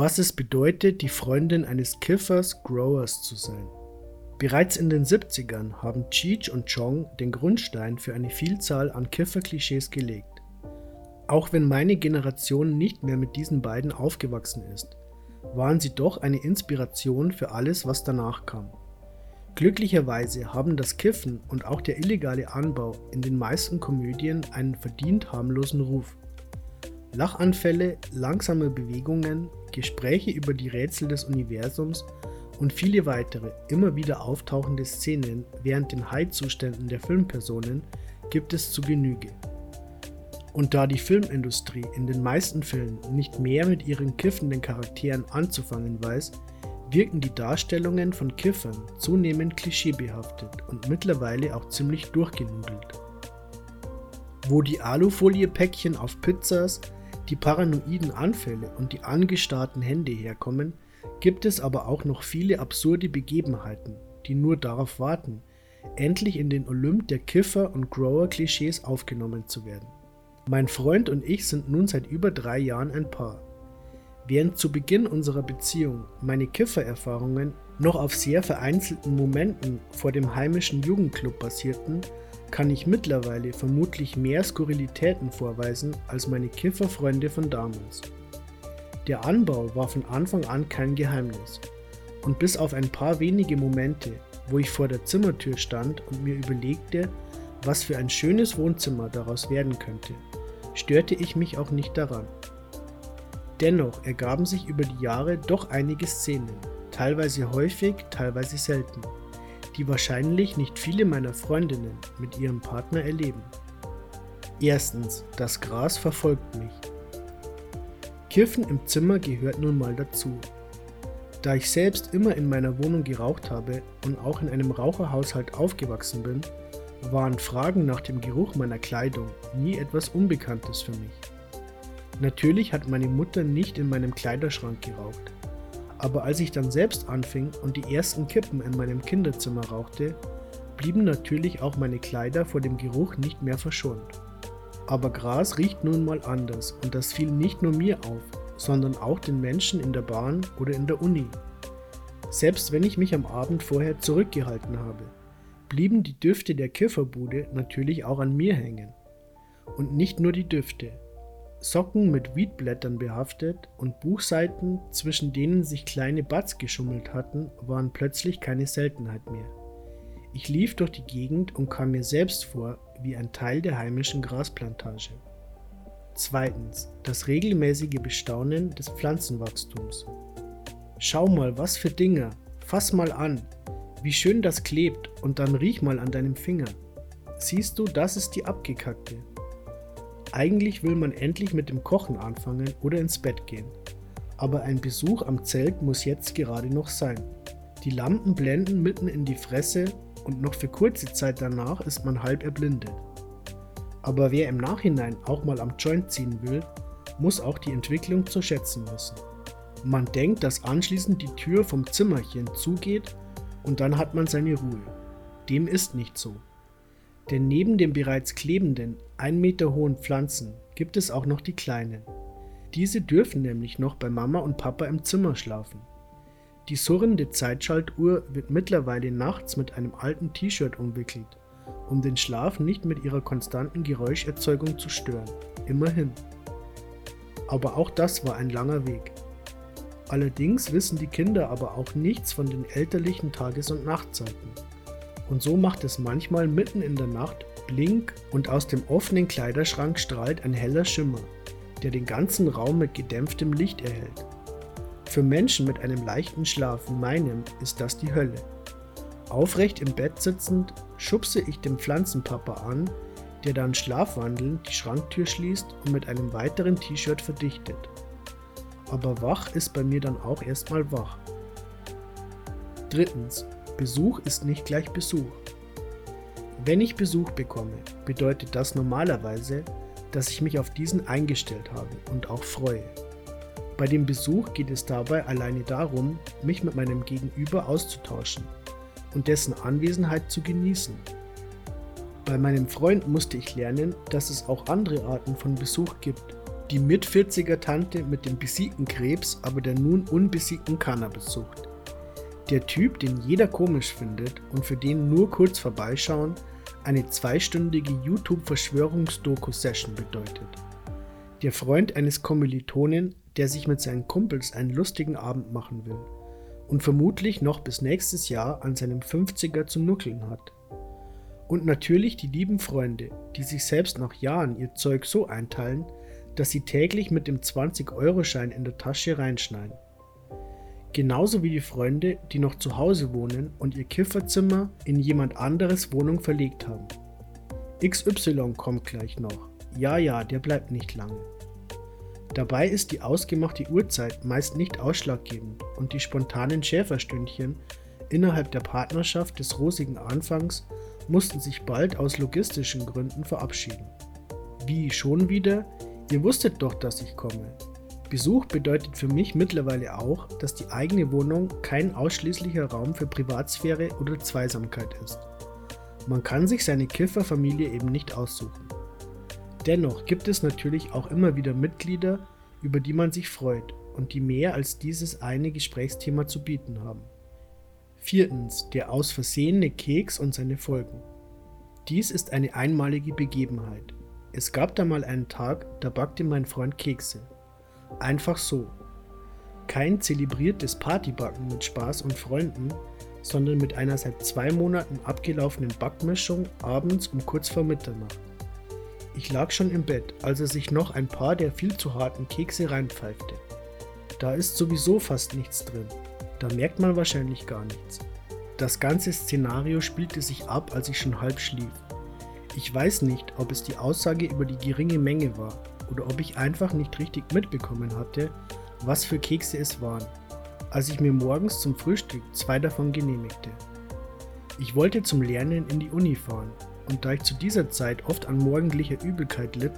was es bedeutet, die Freundin eines Kiffers, Growers zu sein. Bereits in den 70ern haben Cheech und Chong den Grundstein für eine Vielzahl an Kiffer-Klischees gelegt. Auch wenn meine Generation nicht mehr mit diesen beiden aufgewachsen ist, waren sie doch eine Inspiration für alles, was danach kam. Glücklicherweise haben das Kiffen und auch der illegale Anbau in den meisten Komödien einen verdient harmlosen Ruf. Lachanfälle, langsame Bewegungen, Gespräche über die Rätsel des Universums und viele weitere immer wieder auftauchende Szenen während den High-Zuständen der Filmpersonen gibt es zu Genüge. Und da die Filmindustrie in den meisten Fällen nicht mehr mit ihren kiffenden Charakteren anzufangen weiß, wirken die Darstellungen von Kiffern zunehmend klischeebehaftet und mittlerweile auch ziemlich durchgenudelt. Wo die Alufolie-Päckchen auf Pizzas, die paranoiden Anfälle und die angestarrten Hände herkommen, gibt es aber auch noch viele absurde Begebenheiten, die nur darauf warten, endlich in den Olymp der Kiffer- und Grower-Klischees aufgenommen zu werden. Mein Freund und ich sind nun seit über drei Jahren ein Paar. Während zu Beginn unserer Beziehung meine Kiffererfahrungen noch auf sehr vereinzelten Momenten vor dem heimischen Jugendclub basierten, kann ich mittlerweile vermutlich mehr Skurrilitäten vorweisen als meine Kifferfreunde von damals. Der Anbau war von Anfang an kein Geheimnis. Und bis auf ein paar wenige Momente, wo ich vor der Zimmertür stand und mir überlegte, was für ein schönes Wohnzimmer daraus werden könnte, störte ich mich auch nicht daran. Dennoch ergaben sich über die Jahre doch einige Szenen, teilweise häufig, teilweise selten, die wahrscheinlich nicht viele meiner Freundinnen mit ihrem Partner erleben. Erstens, das Gras verfolgt mich. Kiffen im Zimmer gehört nun mal dazu. Da ich selbst immer in meiner Wohnung geraucht habe und auch in einem Raucherhaushalt aufgewachsen bin, waren Fragen nach dem Geruch meiner Kleidung nie etwas Unbekanntes für mich. Natürlich hat meine Mutter nicht in meinem Kleiderschrank geraucht, aber als ich dann selbst anfing und die ersten Kippen in meinem Kinderzimmer rauchte, blieben natürlich auch meine Kleider vor dem Geruch nicht mehr verschont. Aber Gras riecht nun mal anders und das fiel nicht nur mir auf, sondern auch den Menschen in der Bahn oder in der Uni. Selbst wenn ich mich am Abend vorher zurückgehalten habe, blieben die Düfte der Kifferbude natürlich auch an mir hängen. Und nicht nur die Düfte. Socken mit Weedblättern behaftet und Buchseiten, zwischen denen sich kleine Butts geschummelt hatten, waren plötzlich keine Seltenheit mehr. Ich lief durch die Gegend und kam mir selbst vor wie ein Teil der heimischen Grasplantage. Zweitens. Das regelmäßige Bestaunen des Pflanzenwachstums. Schau mal, was für Dinger. Fass mal an. Wie schön das klebt und dann riech mal an deinem Finger. Siehst du, das ist die abgekackte. Eigentlich will man endlich mit dem Kochen anfangen oder ins Bett gehen. Aber ein Besuch am Zelt muss jetzt gerade noch sein. Die Lampen blenden mitten in die Fresse und noch für kurze Zeit danach ist man halb erblindet. Aber wer im Nachhinein auch mal am Joint ziehen will, muss auch die Entwicklung zu schätzen wissen. Man denkt, dass anschließend die Tür vom Zimmerchen zugeht und dann hat man seine Ruhe. Dem ist nicht so. Denn neben den bereits klebenden, ein Meter hohen Pflanzen gibt es auch noch die kleinen. Diese dürfen nämlich noch bei Mama und Papa im Zimmer schlafen. Die surrende Zeitschaltuhr wird mittlerweile nachts mit einem alten T-Shirt umwickelt, um den Schlaf nicht mit ihrer konstanten Geräuscherzeugung zu stören. Immerhin. Aber auch das war ein langer Weg. Allerdings wissen die Kinder aber auch nichts von den elterlichen Tages- und Nachtzeiten. Und so macht es manchmal mitten in der Nacht Blink und aus dem offenen Kleiderschrank strahlt ein heller Schimmer, der den ganzen Raum mit gedämpftem Licht erhält. Für Menschen mit einem leichten Schlaf wie meinem ist das die Hölle. Aufrecht im Bett sitzend schubse ich den Pflanzenpapa an, der dann schlafwandelnd die Schranktür schließt und mit einem weiteren T-Shirt verdichtet. Aber wach ist bei mir dann auch erstmal wach. Drittens. Besuch ist nicht gleich Besuch. Wenn ich Besuch bekomme, bedeutet das normalerweise, dass ich mich auf diesen eingestellt habe und auch freue. Bei dem Besuch geht es dabei alleine darum, mich mit meinem Gegenüber auszutauschen und dessen Anwesenheit zu genießen. Bei meinem Freund musste ich lernen, dass es auch andere Arten von Besuch gibt, Die Mit-40er-Tante mit dem besiegten Krebs, aber der nun unbesiegten Cannabis sucht. Der Typ, den jeder komisch findet und für den nur kurz vorbeischauen eine zweistündige YouTube-Verschwörungsdoku-Session bedeutet. Der Freund eines Kommilitonen, der sich mit seinen Kumpels einen lustigen Abend machen will und vermutlich noch bis nächstes Jahr an seinem 50er zu nuckeln hat. Und natürlich die lieben Freunde, die sich selbst nach Jahren ihr Zeug so einteilen, dass sie täglich mit dem 20-Euro-Schein in der Tasche reinschneiden. Genauso wie die Freunde, die noch zu Hause wohnen und ihr Kifferzimmer in jemand anderes Wohnung verlegt haben. XY kommt gleich noch. Ja, ja, der bleibt nicht lange. Dabei ist die ausgemachte Uhrzeit meist nicht ausschlaggebend und die spontanen Schäferstündchen innerhalb der Partnerschaft des rosigen Anfangs mussten sich bald aus logistischen Gründen verabschieden. Wie schon wieder? Ihr wusstet doch, dass ich komme. Besuch bedeutet für mich mittlerweile auch, dass die eigene Wohnung kein ausschließlicher Raum für Privatsphäre oder Zweisamkeit ist. Man kann sich seine Kifferfamilie eben nicht aussuchen. Dennoch gibt es natürlich auch immer wieder Mitglieder, über die man sich freut und die mehr als dieses eine Gesprächsthema zu bieten haben. Viertens, der aus Versehene Keks und seine Folgen. Dies ist eine einmalige Begebenheit. Es gab da mal einen Tag, da backte mein Freund Kekse. Einfach so. Kein zelebriertes Partybacken mit Spaß und Freunden, sondern mit einer seit zwei Monaten abgelaufenen Backmischung abends um kurz vor Mitternacht. Ich lag schon im Bett, als er sich noch ein paar der viel zu harten Kekse reinpfeifte. Da ist sowieso fast nichts drin. Da merkt man wahrscheinlich gar nichts. Das ganze Szenario spielte sich ab, als ich schon halb schlief. Ich weiß nicht, ob es die Aussage über die geringe Menge war oder ob ich einfach nicht richtig mitbekommen hatte, was für Kekse es waren, als ich mir morgens zum Frühstück zwei davon genehmigte. Ich wollte zum Lernen in die Uni fahren und da ich zu dieser Zeit oft an morgendlicher Übelkeit litt,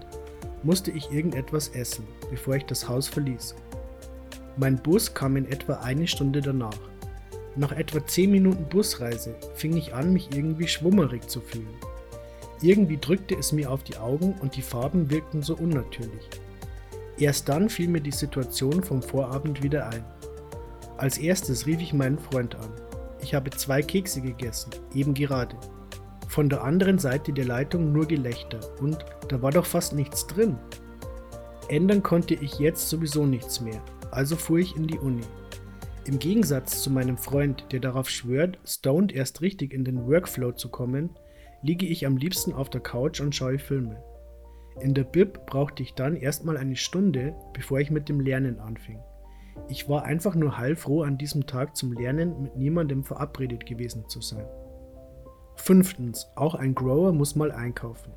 musste ich irgendetwas essen, bevor ich das Haus verließ. Mein Bus kam in etwa eine Stunde danach. Nach etwa 10 Minuten Busreise fing ich an, mich irgendwie schwummerig zu fühlen. Irgendwie drückte es mir auf die Augen und die Farben wirkten so unnatürlich. Erst dann fiel mir die Situation vom Vorabend wieder ein. Als erstes rief ich meinen Freund an. Ich habe zwei Kekse gegessen, eben gerade. Von der anderen Seite der Leitung nur Gelächter und da war doch fast nichts drin. Ändern konnte ich jetzt sowieso nichts mehr, also fuhr ich in die Uni. Im Gegensatz zu meinem Freund, der darauf schwört, stoned erst richtig in den Workflow zu kommen, liege ich am liebsten auf der Couch und schaue Filme. In der Bib brauchte ich dann erstmal eine Stunde, bevor ich mit dem Lernen anfing. Ich war einfach nur heilfroh, an diesem Tag zum Lernen mit niemandem verabredet gewesen zu sein. Fünftens, auch ein Grower muss mal einkaufen.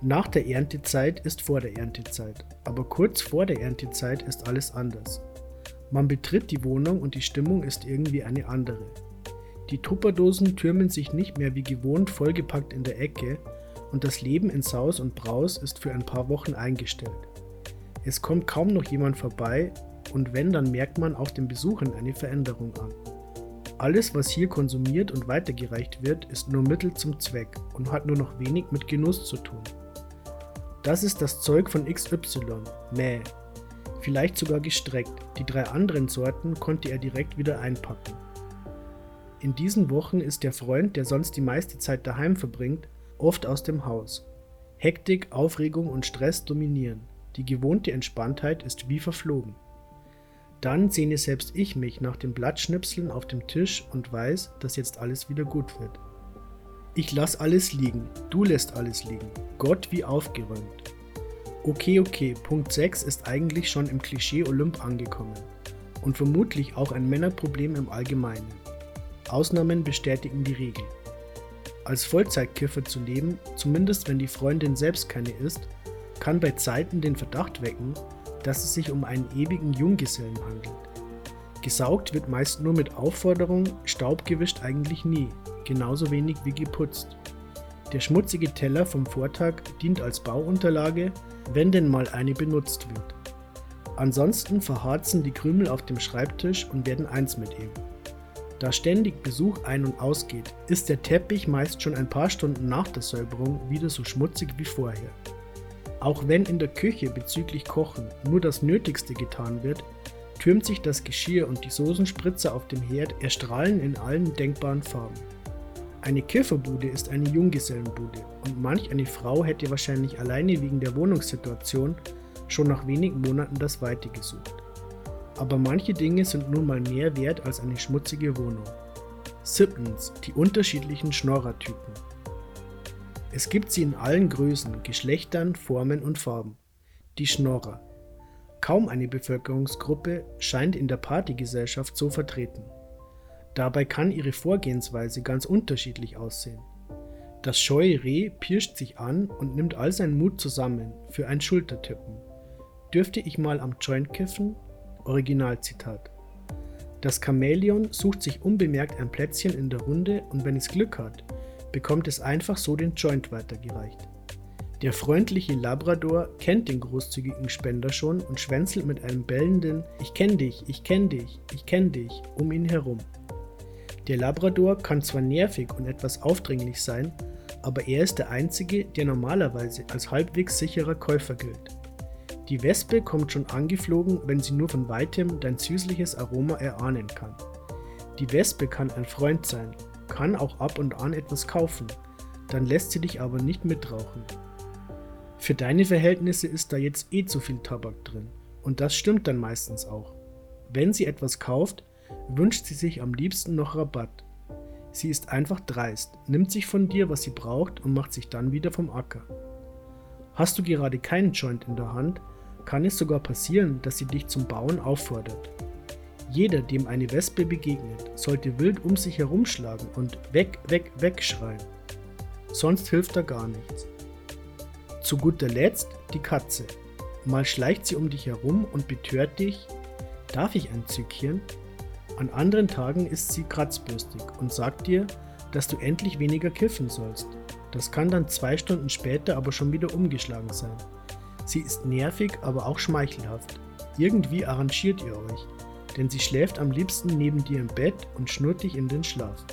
Nach der Erntezeit ist vor der Erntezeit, aber kurz vor der Erntezeit ist alles anders. Man betritt die Wohnung und die Stimmung ist irgendwie eine andere. Die Tupperdosen türmen sich nicht mehr wie gewohnt vollgepackt in der Ecke und das Leben in Saus und Braus ist für ein paar Wochen eingestellt. Es kommt kaum noch jemand vorbei und wenn, dann merkt man auch den Besuchern eine Veränderung an. Alles, was hier konsumiert und weitergereicht wird, ist nur Mittel zum Zweck und hat nur noch wenig mit Genuss zu tun. Das ist das Zeug von XY, Mäh. Vielleicht sogar gestreckt. Die drei anderen Sorten konnte er direkt wieder einpacken. In diesen Wochen ist der Freund, der sonst die meiste Zeit daheim verbringt, oft aus dem Haus. Hektik, Aufregung und Stress dominieren. Die gewohnte Entspanntheit ist wie verflogen. Dann sehne selbst ich mich nach dem Blattschnipseln auf dem Tisch und weiß, dass jetzt alles wieder gut wird. Ich lass alles liegen, du lässt alles liegen. Gott wie aufgeräumt. Okay, okay, Punkt 6 ist eigentlich schon im Klischee Olymp angekommen. Und vermutlich auch ein Männerproblem im Allgemeinen. Ausnahmen bestätigen die Regel. Als Vollzeitkiffer zu leben, zumindest wenn die Freundin selbst keine ist, kann bei Zeiten den Verdacht wecken, dass es sich um einen ewigen Junggesellen handelt. Gesaugt wird meist nur mit Aufforderung, Staub gewischt eigentlich nie, genauso wenig wie geputzt. Der schmutzige Teller vom Vortag dient als Bauunterlage, wenn denn mal eine benutzt wird. Ansonsten verharzen die Krümel auf dem Schreibtisch und werden eins mit ihm. Da ständig Besuch ein- und ausgeht, ist der Teppich meist schon ein paar Stunden nach der Säuberung wieder so schmutzig wie vorher. Auch wenn in der Küche bezüglich Kochen nur das Nötigste getan wird, türmt sich das Geschirr und die Soßenspritzer auf dem Herd erstrahlen in allen denkbaren Farben. Eine Kifferbude ist eine Junggesellenbude und manch eine Frau hätte wahrscheinlich alleine wegen der Wohnungssituation schon nach wenigen Monaten das Weite gesucht. Aber manche Dinge sind nun mal mehr wert als eine schmutzige Wohnung. Siebtens, die unterschiedlichen Schnorrertypen. Es gibt sie in allen Größen, Geschlechtern, Formen und Farben. Die Schnorrer. Kaum eine Bevölkerungsgruppe scheint in der Partygesellschaft so vertreten. Dabei kann ihre Vorgehensweise ganz unterschiedlich aussehen. Das scheue Reh pirscht sich an und nimmt all seinen Mut zusammen für ein Schultertippen. Dürfte ich mal am Joint kiffen? Originalzitat. Das Chamäleon sucht sich unbemerkt ein Plätzchen in der Runde und wenn es Glück hat, bekommt es einfach so den Joint weitergereicht. Der freundliche Labrador kennt den großzügigen Spender schon und schwänzelt mit einem bellenden Ich kenn dich, ich kenn dich, ich kenn dich um ihn herum. Der Labrador kann zwar nervig und etwas aufdringlich sein, aber er ist der einzige, der normalerweise als halbwegs sicherer Käufer gilt. Die Wespe kommt schon angeflogen, wenn sie nur von weitem dein süßliches Aroma erahnen kann. Die Wespe kann ein Freund sein, kann auch ab und an etwas kaufen, dann lässt sie dich aber nicht mitrauchen. Für deine Verhältnisse ist da jetzt eh zu viel Tabak drin. Und das stimmt dann meistens auch. Wenn sie etwas kauft, wünscht sie sich am liebsten noch Rabatt. Sie ist einfach dreist, nimmt sich von dir, was sie braucht und macht sich dann wieder vom Acker. Hast du gerade keinen Joint in der Hand, kann es sogar passieren, dass sie dich zum Bauen auffordert. Jeder, dem eine Wespe begegnet, sollte wild um sich herumschlagen und weg, weg, weg schreien. Sonst hilft da gar nichts. Zu guter Letzt die Katze. Mal schleicht sie um dich herum und betört dich, darf ich ein Zückchen? An anderen Tagen ist sie kratzbürstig und sagt dir, dass du endlich weniger kiffen sollst. Das kann dann zwei Stunden später aber schon wieder umgeschlagen sein. Sie ist nervig, aber auch schmeichelhaft. Irgendwie arrangiert ihr euch, denn sie schläft am liebsten neben dir im Bett und schnurrt dich in den Schlaf.